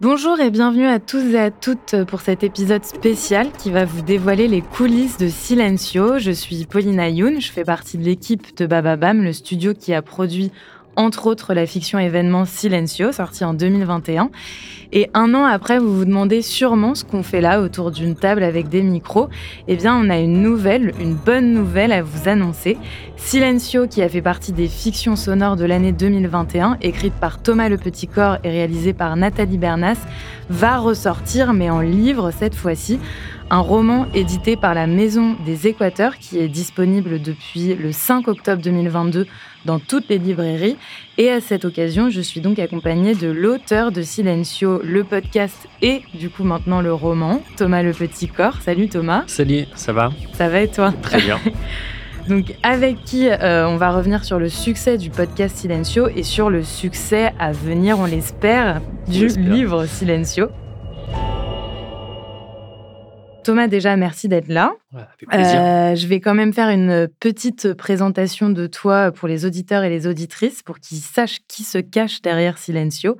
Bonjour et bienvenue à tous et à toutes pour cet épisode spécial qui va vous dévoiler les coulisses de Silencio. Je suis Paulina Youn, je fais partie de l'équipe de Bababam, le studio qui a produit entre autres la fiction événement Silencio, sorti en 2021. Et un an après, vous vous demandez sûrement ce qu'on fait là autour d'une table avec des micros. Eh bien, on a une nouvelle, une bonne nouvelle à vous annoncer. Silencio, qui a fait partie des fictions sonores de l'année 2021, écrite par Thomas Le Petit Corps et réalisée par Nathalie Bernas, va ressortir, mais en livre cette fois-ci un roman édité par la Maison des Équateurs qui est disponible depuis le 5 octobre 2022 dans toutes les librairies. Et à cette occasion, je suis donc accompagnée de l'auteur de Silencio, le podcast et du coup maintenant le roman, Thomas Le Petit Corps. Salut Thomas. Salut, ça va? Ça va et toi? Très bien. Donc avec qui euh, on va revenir sur le succès du podcast Silencio et sur le succès à venir, on l'espère, du livre Silencio. Thomas, déjà, merci d'être là. avec plaisir. Euh, je vais quand même faire une petite présentation de toi pour les auditeurs et les auditrices pour qu'ils sachent qui se cache derrière Silencio.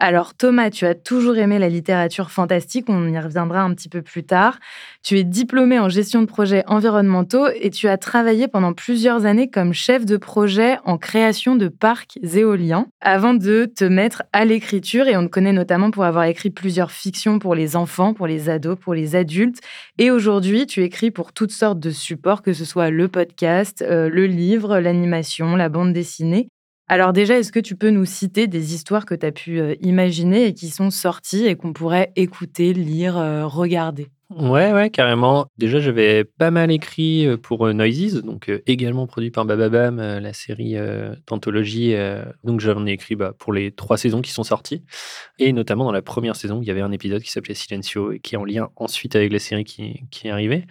Alors Thomas, tu as toujours aimé la littérature fantastique, on y reviendra un petit peu plus tard. Tu es diplômé en gestion de projets environnementaux et tu as travaillé pendant plusieurs années comme chef de projet en création de parcs éoliens avant de te mettre à l'écriture et on te connaît notamment pour avoir écrit plusieurs fictions pour les enfants, pour les ados, pour les adultes et aujourd'hui tu écris pour toutes sortes de supports que ce soit le podcast, euh, le livre, l'animation, la bande dessinée. Alors déjà, est-ce que tu peux nous citer des histoires que tu as pu euh, imaginer et qui sont sorties et qu'on pourrait écouter, lire, euh, regarder? Ouais, ouais, carrément. Déjà, j'avais pas mal écrit euh, pour Noises, donc également produit par Bababam, la série d'anthologie. donc j'en ai écrit bah, pour les trois saisons qui sont sorties. Et notamment dans la première saison, il y avait un épisode qui s'appelait Silencio et qui est en lien ensuite avec la série qui, qui est arrivée.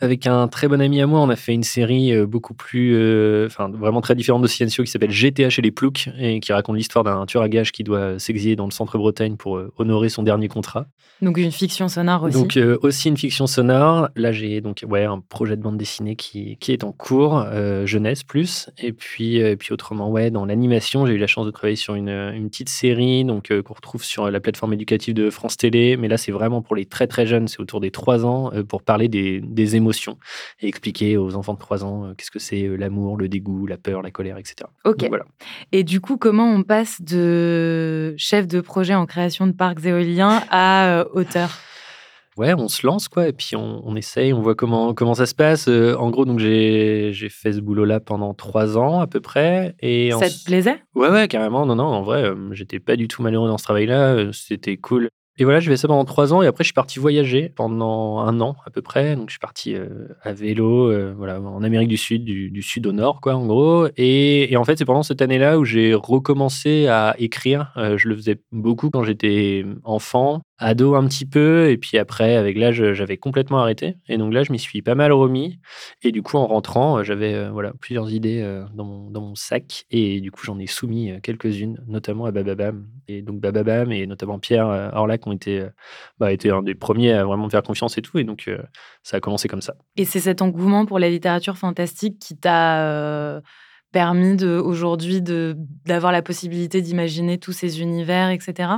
Avec un très bon ami à moi, on a fait une série euh, beaucoup plus, euh, enfin vraiment très différente de Silencio qui s'appelle GTH et les Ploucs et qui raconte l'histoire d'un tueur à gages qui doit s'exiler dans le centre-Bretagne pour euh, honorer son dernier contrat. Donc une fiction sonore aussi. Donc aussi une fiction sonore. Là j'ai donc ouais un projet de bande dessinée qui, qui est en cours, jeunesse plus. Et puis et puis autrement ouais dans l'animation j'ai eu la chance de travailler sur une, une petite série donc qu'on retrouve sur la plateforme éducative de France Télé. Mais là c'est vraiment pour les très très jeunes, c'est autour des 3 ans pour parler des, des émotions et expliquer aux enfants de 3 ans euh, qu'est-ce que c'est euh, l'amour, le dégoût, la peur, la colère, etc. Ok. voilà. Et du coup, comment on passe de chef de projet en création de parcs éoliens à euh, auteur? Ouais, on se lance quoi, et puis on, essaye, on voit comment comment ça se passe. en gros, donc j'ai fait ce boulot-là pendant trois ans à peu près. Et ça te plaisait? Ouais, ouais, carrément. Non, non, en vrai, j'étais pas du tout malheureux dans ce travail-là. C'était cool. Et voilà, je vais ça pendant trois ans et après je suis parti voyager pendant un an à peu près. Donc je suis parti euh, à vélo, euh, voilà, en Amérique du Sud, du, sud au nord, quoi, en gros. Et, en fait, c'est pendant cette année-là où j'ai recommencé à écrire. Euh, je le faisais beaucoup quand j'étais enfant. Ado un petit peu, et puis après, avec l'âge, j'avais complètement arrêté. Et donc là, je m'y suis pas mal remis. Et du coup, en rentrant, j'avais voilà, plusieurs idées dans, mon, dans mon sac. Et du coup, j'en ai soumis quelques-unes, notamment à Bababam. Et donc Bababam et notamment Pierre Orlac ont été, bah, un des premiers à vraiment me faire confiance et tout. Et donc, ça a commencé comme ça. Et c'est cet engouement pour la littérature fantastique qui t'a permis aujourd'hui d'avoir la possibilité d'imaginer tous ces univers, etc.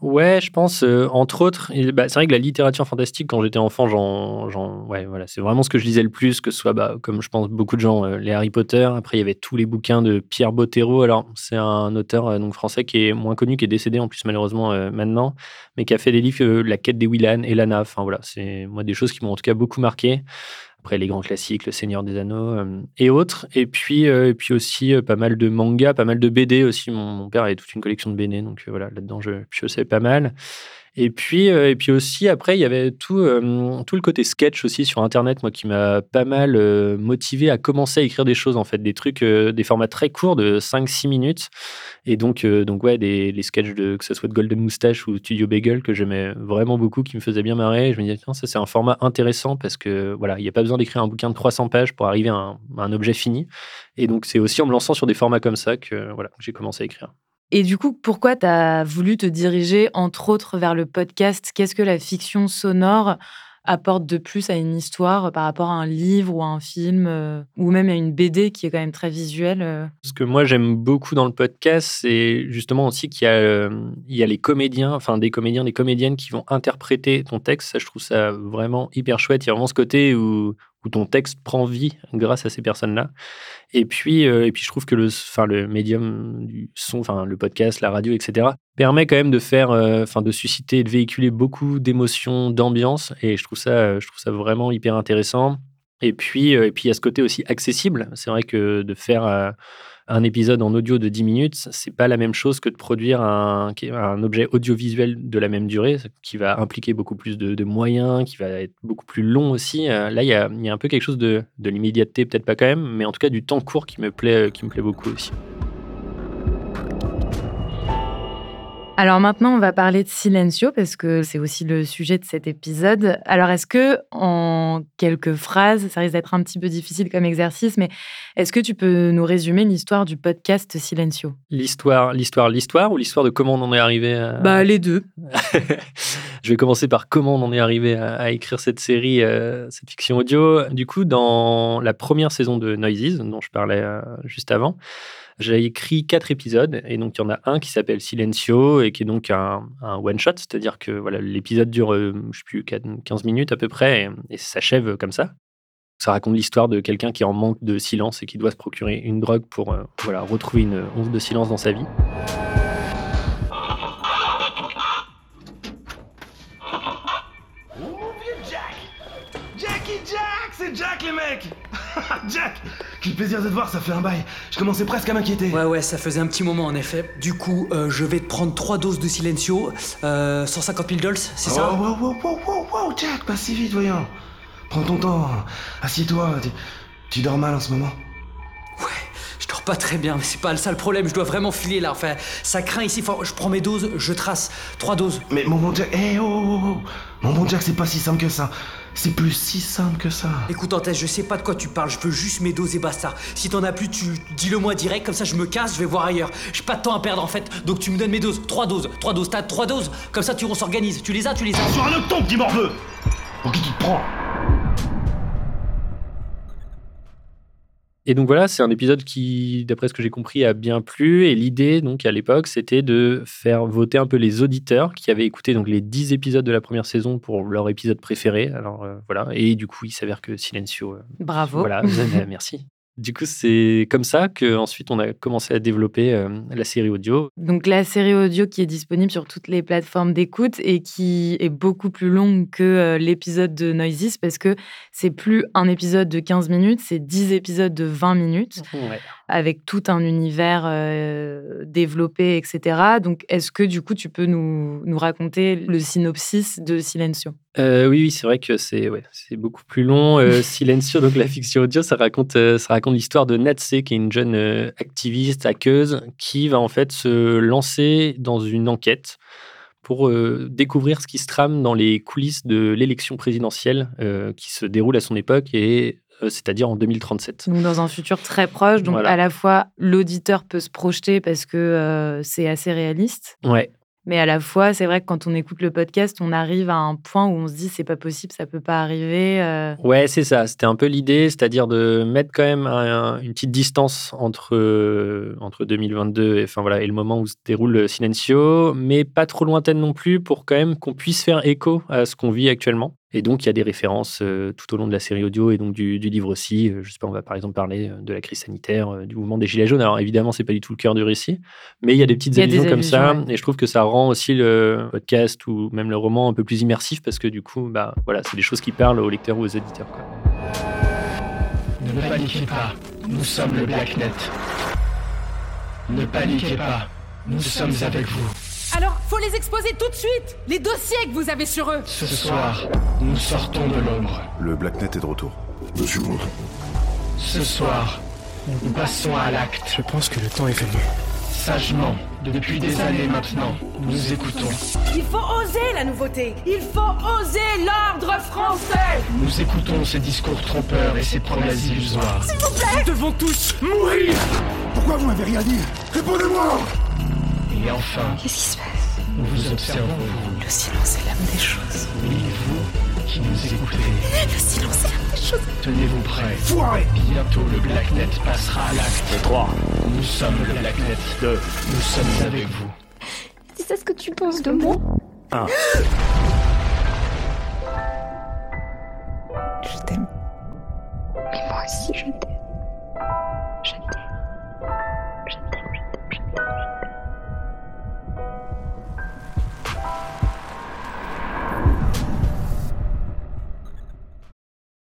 Ouais, je pense, euh, entre autres, bah, c'est vrai que la littérature fantastique, quand j'étais enfant, j'en, ouais, voilà, c'est vraiment ce que je lisais le plus, que ce soit, bah, comme je pense beaucoup de gens, euh, les Harry Potter. Après, il y avait tous les bouquins de Pierre Bottero. Alors, c'est un auteur euh, donc français qui est moins connu, qui est décédé en plus malheureusement maintenant, mais qui a fait des livres, La quête des Willan et Lana. Enfin voilà, c'est moi des choses qui m'ont en tout cas beaucoup marqué. Après, les grands classiques, Le Seigneur des Anneaux euh, et autres. Et puis, euh, et puis aussi euh, pas mal de mangas, pas mal de BD aussi. Mon, père avait toute une collection de BD, donc voilà, là-dedans, je, je sais pas mal. Et puis, euh, et puis aussi, après, il y avait tout, euh, tout le côté sketch aussi sur Internet, moi, qui m'a pas mal euh, motivé à commencer à écrire des choses, en fait, des trucs, des formats très courts de 5-6 minutes. Et donc, donc ouais, des, les sketchs, de, que ce soit de Golden Moustache ou Studio Bagel, que j'aimais vraiment beaucoup, qui me faisaient bien marrer. Je me disais, ça, c'est un format intéressant parce que, voilà, il n'y a pas besoin d'écrire un bouquin de 300 pages pour arriver à un, à un objet fini. Et donc, c'est aussi en me lançant sur des formats comme ça que, voilà, j'ai commencé à écrire. Et du coup, pourquoi tu as voulu te diriger, entre autres, vers le podcast? Qu'est-ce que la fiction sonore apporte de plus à une histoire par rapport à un livre ou à un film euh, ou même à une BD qui est quand même très visuelle euh? Ce que moi j'aime beaucoup dans le podcast, c'est justement aussi qu'il y, euh, y a les comédiens, enfin des comédiens, des comédiennes qui vont interpréter ton texte. Ça, je trouve ça vraiment hyper chouette. Il y a vraiment ce côté où où ton texte prend vie grâce à ces personnes-là. Et puis, euh, et puis je trouve que le, enfin, le médium du son, enfin, le podcast, la radio, etc., permet quand même de faire, euh, de susciter de véhiculer beaucoup d'émotions, d'ambiance. Et je trouve ça, je trouve ça vraiment hyper intéressant. Et puis, euh, et puis, il y a ce côté aussi accessible. C'est vrai que de faire un épisode en audio de 10 minutes, c'est pas la même chose que de produire un, objet audiovisuel de la même durée, qui va impliquer beaucoup plus de, moyens, qui va être beaucoup plus long aussi. Euh, là, il y a, un peu quelque chose de, de l'immédiateté, peut-être pas quand même, mais en tout cas du temps court qui me plaît, qui me plaît beaucoup aussi. Alors maintenant, on va parler de Silencio parce que c'est aussi le sujet de cet épisode. Alors est-ce que, en quelques phrases, ça risque d'être un petit peu difficile comme exercice, mais est-ce que tu peux nous résumer l'histoire du podcast Silencio? L'histoire, l'histoire, l'histoire ou l'histoire de comment on en est arrivé à... Bah les deux. Je vais commencer par comment on en est arrivé à, écrire cette série, euh, cette fiction audio. Du coup, dans la première saison de Noises, dont je parlais euh, juste avant, j'ai écrit quatre épisodes et donc il y en a un qui s'appelle Silencio et qui est donc un, one shot, c'est-à-dire que voilà l'épisode dure, euh, je sais plus, 15 minutes à peu près et, s'achève comme ça. Ça raconte l'histoire de quelqu'un qui est en manque de silence et qui doit se procurer une drogue pour euh, voilà, retrouver une once de silence dans sa vie. Jackie Jack, c'est Jack les mecs Jack Quel plaisir de te voir, ça fait un bail. Je commençais presque à m'inquiéter. Ouais, ouais, ça faisait un petit moment en effet. Du coup, euh, je vais te prendre trois doses de Silencio, euh, 150 000 dollars, c'est ça? Oh, wow, wow, wow, wow, Jack, pas si vite, voyons. Prends ton temps, assieds-toi. Tu, tu dors mal en ce moment Ouais, je dors pas très bien, mais c'est pas ça le problème, je dois vraiment filer là. Enfin, ça craint ici, je prends mes doses, je trace. Trois doses. Mais mon bon Jack, hé, oh, oh, oh. Mon bon Jack, c'est pas si simple que ça. C'est plus si simple que ça. Écoute, Antès, je sais pas de quoi tu parles, je veux juste mes doses et basta. Si t'en as plus, tu dis-le moi direct, comme ça je me casse, je vais voir ailleurs. J'ai pas de temps à perdre en fait, donc tu me donnes mes doses. Trois doses, trois doses, t'as trois doses, comme ça tu on s'organise. Tu les as, tu les as. Sur un autre ton, petit morveux Pour qui tu te prends? Et donc voilà, c'est un épisode qui, d'après ce que j'ai compris, a bien plu. Et l'idée, donc à l'époque, c'était de faire voter un peu les auditeurs qui avaient écouté donc les 10 épisodes de la première saison pour leur épisode préféré. Alors euh, voilà, et du coup, il s'avère que Silencio. Euh, Bravo. Voilà, merci. Du coup, c'est comme ça qu'ensuite on a commencé à développer euh, la série audio. Donc la série audio qui est disponible sur toutes les plateformes d'écoute et qui est beaucoup plus longue que euh, l'épisode de Noises parce que c'est plus un épisode de 15 minutes, c'est 10 épisodes de 20 minutes avec tout un univers euh, développé, etc. Donc est-ce que du coup tu peux nous, nous raconter le synopsis de Silencio? Euh, oui, oui c'est vrai que c'est ouais, beaucoup plus long. Euh, Silencio, donc la fiction audio, ça raconte, euh, ça raconte l'histoire de Natse, qui est une jeune activiste, hackeuse, qui va en fait se lancer dans une enquête pour euh, découvrir ce qui se trame dans les coulisses de l'élection présidentielle euh, qui se déroule à son époque et euh, c'est-à-dire en 2037. Donc dans un futur très proche, donc Voilà. à la fois l'auditeur peut se projeter parce que euh, c'est assez réaliste, Ouais, mais à la fois c'est vrai que quand on écoute le podcast, on arrive à un point où on se dit c'est pas possible, ça peut pas arriver. euh, ouais, c'est ça. C'était un peu l'idée, c'est-à-dire de mettre quand même un- une petite distance entre euh, entre 2022 et enfin voilà et le moment où se déroule Silencio, mais pas trop lointaine non plus pour quand même qu'on puisse faire écho à ce qu'on vit actuellement. Et donc, il y a des références euh, tout au long de la série audio et donc du, du livre aussi. Euh, je sais pas, on va par exemple parler euh, de la crise sanitaire, euh, du mouvement des Gilets jaunes. Alors, évidemment, c'est pas du tout le cœur du récit, mais il y a des petites a allusions comme ça. ouais. Et je trouve que ça rend aussi le podcast ou même le roman un peu plus immersif parce que du coup, bah, voilà, c'est des choses qui parlent aux lecteurs ou aux éditeurs. Quoi. Ne paniquez pas, nous sommes le Blacknet. Ne paniquez pas, nous sommes avec vous. Alors, faut les exposer tout de suite Les dossiers que vous avez sur eux Ce soir, nous sortons de l'ombre. Le Blacknet est de retour. Monsieur Wood. Ce soir, nous passons à l'acte. Je pense que le temps est venu. Sagement, depuis des années maintenant, nous écoutons. Il faut oser la nouveauté Il faut oser l'ordre français Nous écoutons ces discours trompeurs et ces promesses illusoires. S'il vous plaît Nous devons tous mourir Pourquoi vous m'avez rien dit? Répondez-moi Et enfin, Qu'est-ce qui se passe nous vous observons, vous. Le silence est l'âme des choses. Oui, vous qui nous écoutez. Le silence est l'âme des choses. Tenez-vous prêts. Foiré Bientôt le Blacknet passera à l'acte. 3. Nous sommes le Blacknet. 2. Nous sommes avec vous. C'est ça ce que tu penses de moi Je t'aime. Mais moi aussi, je t'aime.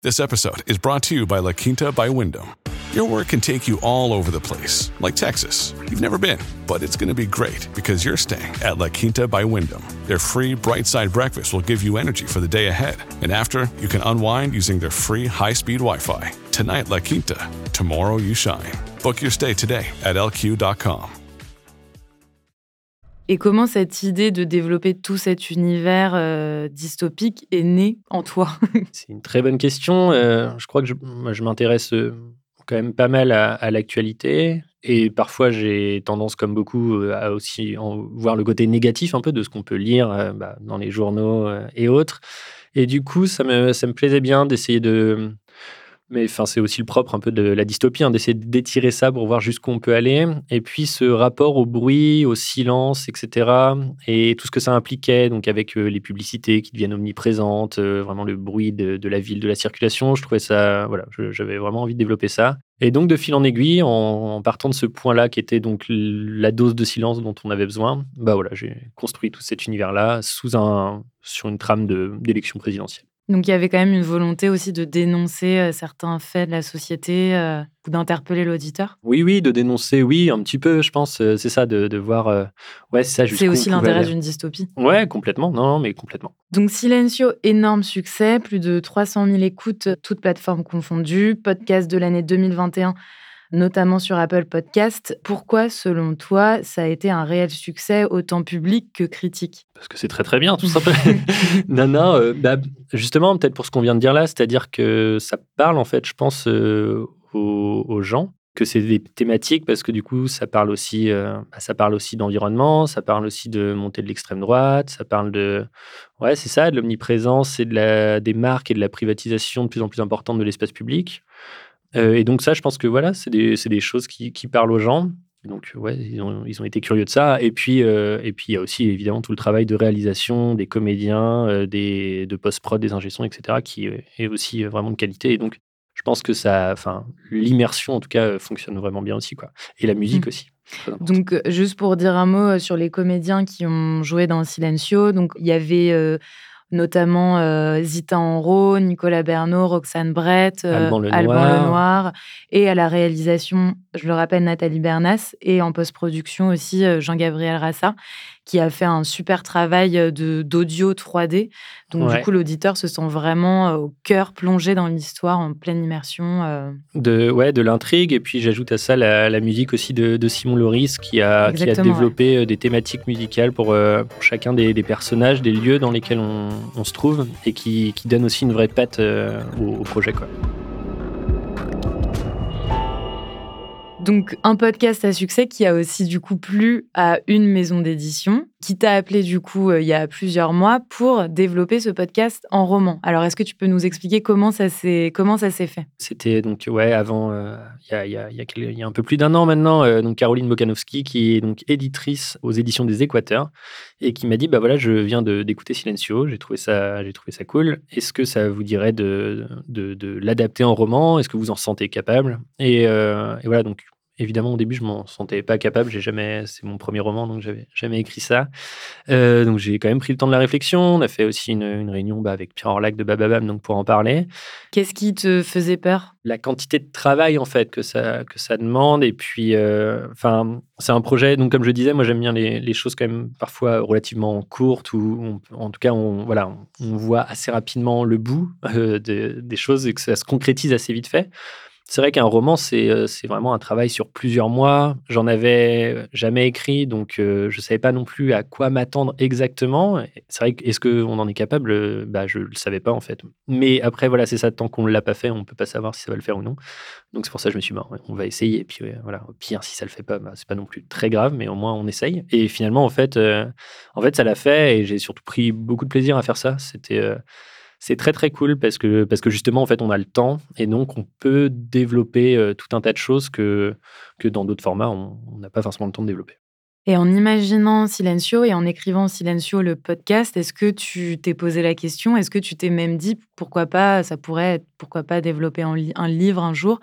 This episode is brought to you by La Quinta by Wyndham. Your work can take you all over the place, like Texas. You've never been, but it's going to be great because you're staying at La Quinta by Wyndham. Their free bright side breakfast will give you energy for the day ahead. And after, you can unwind using their free high speed Wi Fi. Tonight, La Quinta. Tomorrow, you shine. Book your stay today at lq.com. Et comment cette idée de développer tout cet univers euh, dystopique est née en toi? C'est une très bonne question. Euh, je crois que je, je m'intéresse euh, quand même pas mal à, l'actualité. Et parfois, j'ai tendance, comme beaucoup, à aussi voir le côté négatif un peu de ce qu'on peut lire bah, dans les journaux et autres. Et du coup, ça me, ça me plaisait bien d'essayer de. Mais enfin, c'est aussi le propre un peu de la dystopie, hein, d'essayer d'étirer ça pour voir jusqu'où on peut aller. Et puis ce rapport au bruit, au silence, etc. Et tout ce que ça impliquait, donc avec euh, les publicités qui deviennent omniprésentes, euh, vraiment le bruit de, la ville, de la circulation. Je trouvais ça, voilà, j'avais vraiment envie de développer ça. Et donc de fil en aiguille, en, en partant de ce point-là qui était donc la dose de silence dont on avait besoin, bah voilà, j'ai construit tout cet univers-là sous un, sur une trame d'élection présidentielle. Donc il y avait quand même une volonté aussi de dénoncer euh, certains faits de la société euh, ou d'interpeller l'auditeur. Oui, oui, de dénoncer, oui, un petit peu, je pense. euh, C'est ça, de, de voir. euh, ouais, c'est ça. C'est aussi l'intérêt d'une dystopie. Ouais, complètement. Non, mais complètement. Donc Silencio, énorme succès, plus de 300 000 écoutes, toutes plateformes confondues, podcast de l'année 2021, notamment sur Apple Podcast. Pourquoi, selon toi, ça a été un réel succès, autant public que critique? Parce que c'est très très bien, tout simplement. non, non, euh, bah, justement, peut-être pour ce qu'on vient de dire là, c'est-à-dire que ça parle, en fait, je pense, euh, aux, aux gens que c'est des thématiques parce que du coup ça parle aussi euh, bah, ça parle aussi d'environnement ça parle aussi de montée de l'extrême droite ça parle de ouais c'est ça de l'omniprésence et de la des marques et de la privatisation de plus en plus importante de l'espace public Euh, et donc ça je pense que voilà c'est des, des choses qui, qui parlent aux gens donc ouais ils ont, ils ont été curieux de ça et puis euh, et puis il y a aussi évidemment tout le travail de réalisation des comédiens euh, des de post prod des ingé-sons, etc qui est aussi vraiment de qualité et donc je pense que ça, enfin, l'immersion en tout cas fonctionne vraiment bien aussi, quoi. Et la musique Mm. aussi. Donc, juste pour dire un mot sur les comédiens qui ont joué dans Silencio, donc il y avait notamment euh, Zita Enro, Nicolas Bernot, Roxane Brett, euh, Alban Lenoir. Lenoir, et à la réalisation je le rappelle, Nathalie Bernas, et en post-production aussi Jean-Gabriel Rassa, qui a fait un super travail d'audio 3D. Donc, du coup, l'auditeur se sent vraiment au cœur plongé dans l'histoire, en pleine immersion. De, ouais, de l'intrigue. Et puis, j'ajoute à ça la, musique aussi de, Simon Loris, qui a, qui a développé des thématiques musicales pour, chacun des, personnages, des lieux dans lesquels on, se trouve, et qui, qui donne aussi une vraie patte au, au projet. Quoi. Donc un podcast à succès qui a aussi du coup plu à une maison d'édition qui t'a appelé du coup euh, il y a plusieurs mois pour développer ce podcast en roman. Alors est-ce que tu peux nous expliquer comment ça s'est comment ça s'est fait? C'était donc ouais avant euh, il y, a, y, a, un peu plus d'un an maintenant euh, donc Caroline Bokanowski qui est donc éditrice aux éditions des Équateurs et qui m'a dit bah voilà je viens d'écouter Silencio j'ai trouvé ça j'ai trouvé ça cool. Est-ce que ça vous dirait de de, l'adapter en roman? Est-ce que vous en sentez capable? Et voilà donc Évidemment, au début, je m'en sentais pas capable. J'ai jamais, c'est mon premier roman, donc j'avais jamais écrit ça. Euh, donc j'ai quand même pris le temps de la réflexion. On a fait aussi une, réunion bah, avec Pierre Orlac de Bababam, donc pour en parler. Qu'est-ce qui te faisait peur? La quantité de travail en fait que ça que ça demande. Et puis, euh, enfin, c'est un projet. Donc comme je disais, moi j'aime bien les, choses quand même parfois relativement courtes ou en tout cas on voilà, on, voit assez rapidement le bout euh, des choses et que ça se concrétise assez vite fait. C'est vrai qu'un roman, euh, c'est vraiment un travail sur plusieurs mois. J'en avais jamais écrit, donc euh, je ne savais pas non plus à quoi m'attendre exactement. C'est vrai que est-ce qu'on en est capable? Bah, Je ne le savais pas en fait. Mais après, voilà, c'est ça, tant qu'on ne l'a pas fait, on ne peut pas savoir si ça va le faire ou non. Donc c'est pour ça que je me suis dit, on va essayer. Puis voilà, au pire, si ça ne le fait pas, bah, c'est pas non plus très grave, mais au moins on essaye. Et finalement, en fait, euh, en fait ça l'a fait et j'ai surtout pris beaucoup de plaisir à faire ça. C'était c'est très très cool parce que, parce que justement, en fait, on a le temps et donc on peut développer euh, tout un tas de choses que, que dans d'autres formats, on n'a pas forcément le temps de développer. Et en imaginant Silencio et en écrivant Silencio, le podcast, est-ce que tu t'es posé la question? Est-ce que tu t'es même dit pourquoi pas, ça pourrait être, pourquoi pas développer un livre un jour?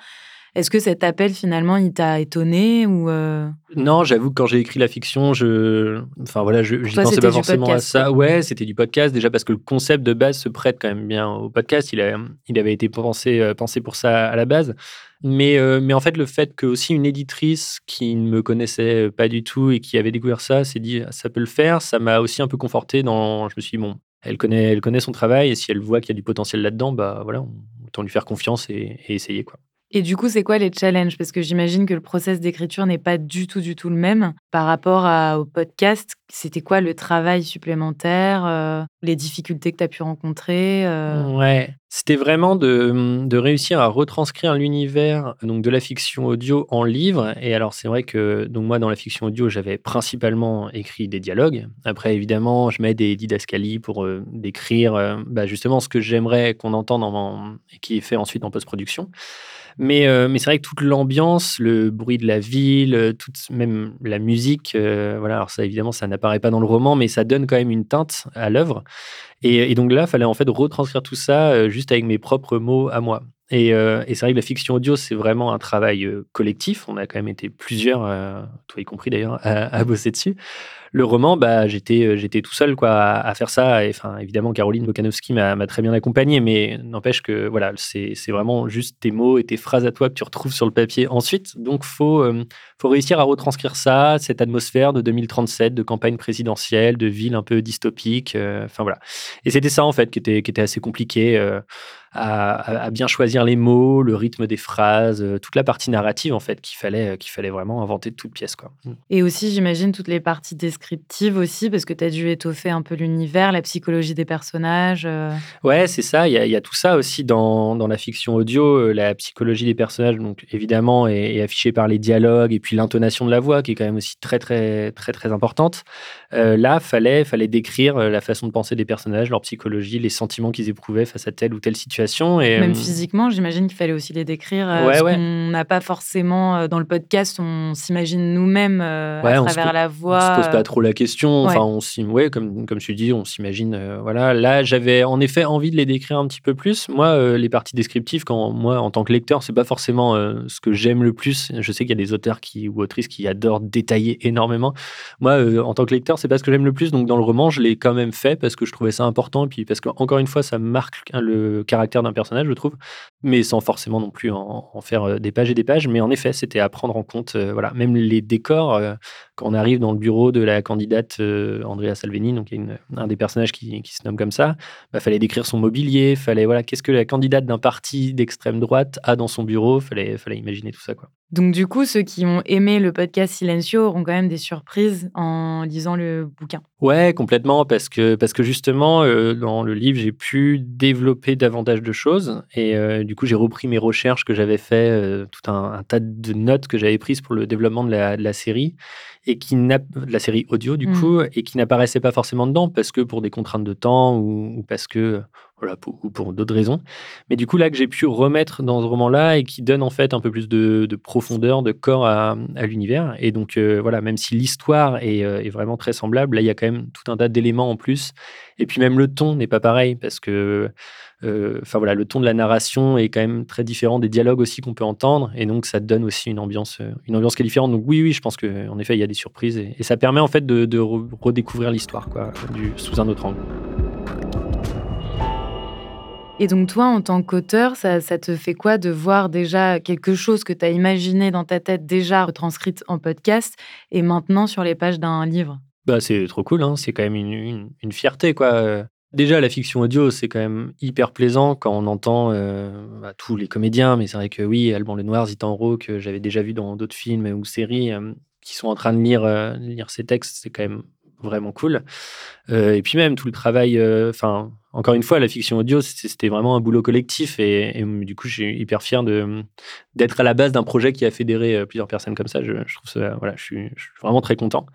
Est-ce que cet appel, finalement, il t'a étonné ou euh? Non, j'avoue que quand j'ai écrit la fiction, je, enfin voilà, je n'y pensais pas forcément à ça. Ouais, c'était du podcast déjà parce que le concept de base se prête quand même bien au podcast. Il, a, il avait été pensé, euh, pensé pour ça à la base. Mais, euh, mais en fait, le fait que aussi une éditrice qui ne me connaissait pas du tout et qui avait découvert ça s'est dit ça peut le faire, ça m'a aussi un peu conforté dans. Je me suis dit bon, elle connaît, elle connaît son travail et si elle voit qu'il y a du potentiel là-dedans, bah voilà, autant lui faire confiance et, et essayer quoi. Et du coup, c'est quoi les challenges? Parce que j'imagine que le process d'écriture n'est pas du tout, du tout le même par rapport au podcast. C'était quoi le travail supplémentaire, euh, les difficultés que tu as pu rencontrer euh? Ouais, c'était vraiment de, de, réussir à retranscrire l'univers donc de la fiction audio en livre. Et alors, c'est vrai que donc moi, dans la fiction audio, j'avais principalement écrit des dialogues. Après, évidemment, je mets des didascalies pour euh, décrire bah, justement ce que j'aimerais qu'on entende en, et qui est fait ensuite en post-production. Mais, euh, mais c'est vrai que toute l'ambiance, le bruit de la ville, euh, toute, même la musique, euh, voilà, alors ça évidemment, ça n'apparaît pas dans le roman, mais ça donne quand même une teinte à l'œuvre. Et, donc là, il fallait en fait retranscrire tout ça juste avec mes propres mots à moi. Et c'est vrai que la fiction audio, c'est vraiment un travail collectif. On a quand même été plusieurs, toi y compris d'ailleurs, à, bosser dessus le roman, bah, j'étais, euh, j'étais tout seul quoi, à, faire ça. Et, enfin, évidemment, Caroline Bokanowski m'a, très bien accompagné, mais n'empêche que voilà, c'est, vraiment juste tes mots et tes phrases à toi que tu retrouves sur le papier ensuite. Donc, il faut, euh, faut réussir à retranscrire ça, cette atmosphère de 2037, de campagne présidentielle, de ville un peu dystopique. Euh, enfin, voilà. Et c'était ça, en fait, qui était, qui était assez compliqué à, bien choisir les mots, le rythme des phrases, toute la partie narrative en fait qu'il fallait, qu'il fallait vraiment inventer de toutes pièces. Quoi. Et aussi, j'imagine, toutes les parties descriptives aussi, parce que tu as dû étoffer un peu l'univers, la psychologie des personnages. Euh. Ouais, c'est ça. Il y, a tout ça aussi dans, dans, la fiction audio. La psychologie des personnages, donc évidemment, est, affichée par les dialogues et puis l'intonation de la voix, qui est quand même aussi très, très, très, très importante. là, fallait, fallait décrire la façon de penser des personnages, leur psychologie, les sentiments qu'ils éprouvaient face à telle ou telle situation et, Même euh, physiquement, j'imagine qu'il fallait aussi les décrire. Euh, ouais, On n'a pas forcément, euh, dans le podcast, on s'imagine nous-mêmes à travers la voix. On se pose pas trop la question. Enfin, on ouais, comme, comme tu dis, on s'imagine. voilà. Là, j'avais en effet envie de les décrire un petit peu plus. Moi, les parties descriptives, quand moi, en tant que lecteur, c'est pas forcément ce que j'aime le plus. Je sais qu'il y a des auteurs qui, ou autrices qui adorent détailler énormément. Moi, en tant que lecteur, c'est pas ce que j'aime le plus. Donc, dans le roman, je l'ai quand même fait parce que je trouvais ça important. Et puis, parce qu'encore une fois, ça marque le caractère caractère d'un personnage, je trouve, mais sans forcément non plus en, faire des pages et des pages. Mais en effet, c'était à prendre en compte, voilà, même les décors. quand on arrive dans le bureau de la candidate Andrea Salvini, donc un des personnages qui, se nomme comme ça, bah, fallait décrire son mobilier, fallait voilà, qu'est-ce que la candidate d'un parti d'extrême droite a dans son bureau, fallait, fallait imaginer tout ça, quoi. Donc du coup, ceux qui ont aimé le podcast Silencio auront quand même des surprises en lisant le bouquin. Ouais, complètement, parce que, parce que justement, euh, dans le livre, j'ai pu développer davantage de choses. Et euh, du coup, j'ai repris mes recherches que j'avais fait, euh, tout un, tas de notes que j'avais prises pour le développement de la, de la série, et qui de la série audio, du mmh. coup, et qui n'apparaissaient pas forcément dedans, parce que pour des contraintes de temps, ou, ou parce que voilà, pour, ou pour d'autres raisons. Mais du coup, là, que j'ai pu remettre dans ce roman-là et qui donne en fait un peu plus de, profondeur, de corps à, l'univers. Et donc, euh, voilà, même si l'histoire euh, est, vraiment très semblable, là, il y a quand même tout un tas d'éléments en plus. Et puis, même le ton n'est pas pareil parce que, euh, enfin, voilà, le ton de la narration est quand même très différent des dialogues aussi qu'on peut entendre. Et donc, ça donne aussi une ambiance, une ambiance qui est différente. Donc, oui, oui, je pense qu'en effet, il y a des surprises et, ça permet en fait de, redécouvrir l'histoire, quoi, sous un autre angle. Et donc toi, en tant qu'auteur, ça, te fait quoi de voir déjà quelque chose que tu as imaginé dans ta tête déjà retranscrite en podcast et maintenant sur les pages d'un livre? Bah, C'est trop cool, hein. c'est quand même une, fierté. quoi. Déjà, la fiction audio, c'est quand même hyper plaisant quand on entend euh, bah, tous les comédiens, mais c'est vrai que oui, Alban Lenoir, Zitanro, que j'avais déjà vu dans d'autres films ou séries, euh, qui sont en train de lire, euh, lire ces textes, c'est quand même vraiment cool. et puis même tout le travail, enfin encore une fois, la fiction audio, c'était vraiment un boulot collectif et, du coup, je suis hyper fier d'être à la base d'un projet qui a fédéré euh, plusieurs personnes comme ça. Je, trouve ça, voilà, je suis, vraiment très content.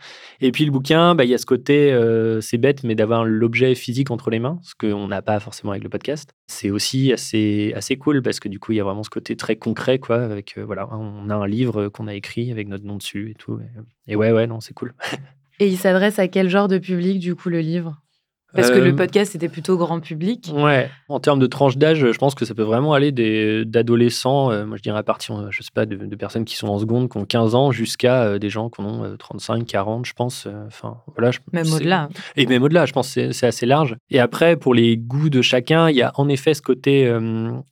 Et puis le bouquin, bah, il y a ce côté, euh, c'est bête, mais d'avoir l'objet physique entre les mains, ce qu'on n'a pas forcément avec le podcast. C'est aussi assez, assez cool parce que du coup, il y a vraiment ce côté très concret, quoi. Avec euh, voilà, on a un livre qu'on a écrit avec notre nom dessus et tout. Et ouais, ouais, non, c'est cool. et il s'adresse à quel genre de public, du coup, le livre? Parce que le euh, podcast était plutôt grand public. Ouais, en termes de tranche d'âge, je pense que ça peut vraiment aller d'adolescents, euh, moi je dirais à partir, je sais pas, de, personnes qui sont en seconde, qui ont 15 ans, jusqu'à euh, des gens qui ont 35, 40, je pense. Enfin, voilà. même au-delà. Et même au-delà, je pense que c'est assez large. Et après, pour les goûts de chacun, il y a en effet ce côté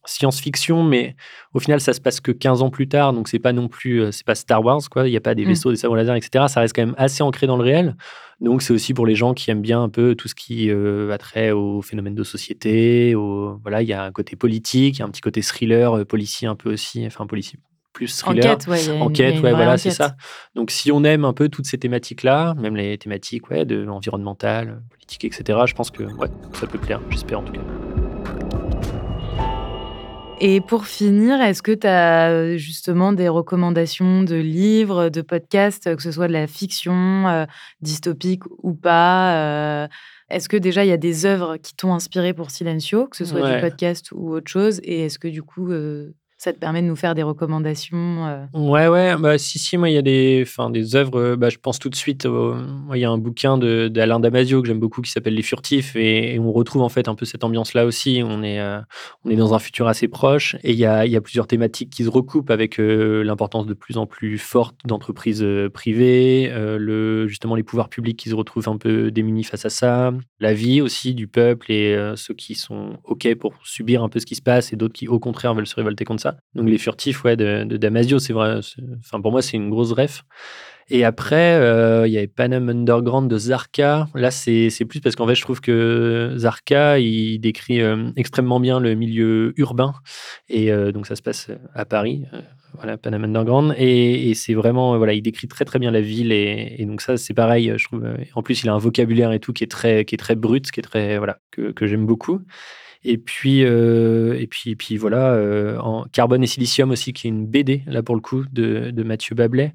science-fiction, mais au final, ça se passe que 15 ans plus tard, donc c'est pas non plus, c'est pas Star Wars, quoi. Il n'y a pas des mm. vaisseaux, des sabres laser, etc. Ça reste quand même assez ancré dans le réel. Donc, c'est aussi pour les gens qui aiment bien un peu tout ce qui euh, a trait aux phénomènes de société. Voilà, il y a un côté politique, il y a un petit côté thriller, euh, policier un peu aussi, enfin policier plus thriller. Enquête, ouais. enquête, ouais, voilà, c'est ça. Donc, si on aime un peu toutes ces thématiques-là, même les thématiques ouais, de environnementales, politiques, etc., je pense que ouais, ça peut plaire, j'espère en tout cas. Et pour finir, est-ce que tu as euh, justement des recommandations de livres, de podcasts, que ce soit de la fiction, euh, dystopique ou pas euh, Est-ce que déjà il y a des œuvres qui t'ont inspiré pour Silencio, que ce soit du podcast ou autre chose? Et est-ce que du coup, ça te permet de nous faire des recommandations euh? Ouais, ouais, bah, si, si, moi, il y a des, des œuvres, euh, bah, je pense tout de suite, il y a un bouquin d'Alain Damasio que j'aime beaucoup qui s'appelle Les Furtifs, et, on retrouve en fait un peu cette ambiance-là aussi. On est, euh, on est dans un futur assez proche, et il y a, y a plusieurs thématiques qui se recoupent avec l'importance de plus en plus forte d'entreprises privées, le, justement les pouvoirs publics qui se retrouvent un peu démunis face à ça, la vie aussi du peuple et ceux qui sont OK pour subir un peu ce qui se passe, et d'autres qui, au contraire, veulent se révolter contre ça. Donc les furtifs ouais, de, Damasio, c'est vrai. Enfin, pour moi, c'est une grosse ref. Et après, euh, il y avait Panam Underground de Zarka. Là, c'est plus parce qu'en fait, je trouve que Zarka, il décrit euh, extrêmement bien le milieu urbain. Et euh, donc, ça se passe à Paris. voilà, Panam Underground. Et, c'est vraiment, voilà, il décrit très, très bien la ville. Et, donc, ça, c'est pareil, je trouve. En plus, il a un vocabulaire et tout qui est très, qui est très brut, qui est très, voilà, que, que j'aime beaucoup. Et puis, euh, et puis, et puis voilà, euh, en Carbone et Silicium aussi, qui est une BD, là pour le coup, de, de Mathieu Bablet.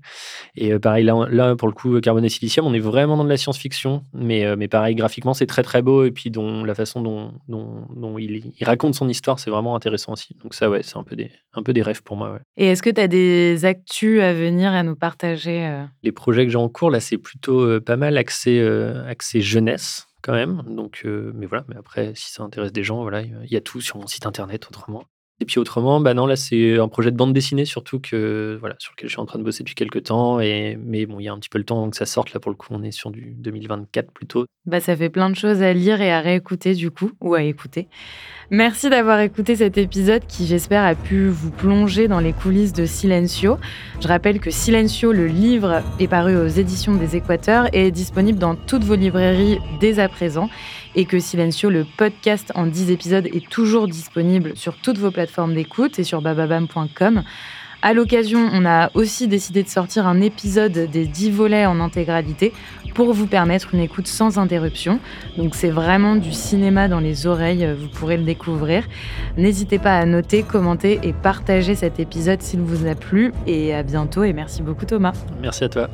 Et euh, pareil, là, là, pour le coup, Carbone et Silicium, on est vraiment dans de la science-fiction, mais, mais pareil, graphiquement, c'est très très beau. Et puis, dont, la façon dont, dont, dont il, il, raconte son histoire, c'est vraiment intéressant aussi. Donc, ça, ouais, c'est un, peu des, un peu des rêves pour moi. Ouais. Et est-ce que tu as des actus à venir à nous partager Les projets que j'ai en cours, là, c'est plutôt pas mal axé, axé jeunesse quand même. Donc, euh, mais voilà, mais après, si ça intéresse des gens, voilà, il y a tout sur mon site internet autrement. Et puis autrement, bah non, là c'est un projet de bande dessinée surtout que voilà sur lequel je suis en train de bosser depuis quelques temps. Et mais bon, il y a un petit peu le temps que ça sorte là pour le coup. On est sur du 2024 plutôt. Bah ça fait plein de choses à lire et à réécouter du coup ou à écouter. Merci d'avoir écouté cet épisode qui, j'espère, a pu vous plonger dans les coulisses de Silencio. Je rappelle que Silencio, le livre, est paru aux éditions des Équateurs et est disponible dans toutes vos librairies dès à présent. Et que Silencio, le podcast en 10 épisodes, est toujours disponible sur toutes vos d'écoute et sur bababam.com. À l'occasion, on a aussi décidé de sortir un épisode des 10 volets en intégralité pour vous permettre une écoute sans interruption. Donc c'est vraiment du cinéma dans les oreilles, vous pourrez le découvrir. N'hésitez pas à noter, commenter et partager cet épisode s'il vous a plu. Et à bientôt et merci beaucoup Thomas. Merci à toi.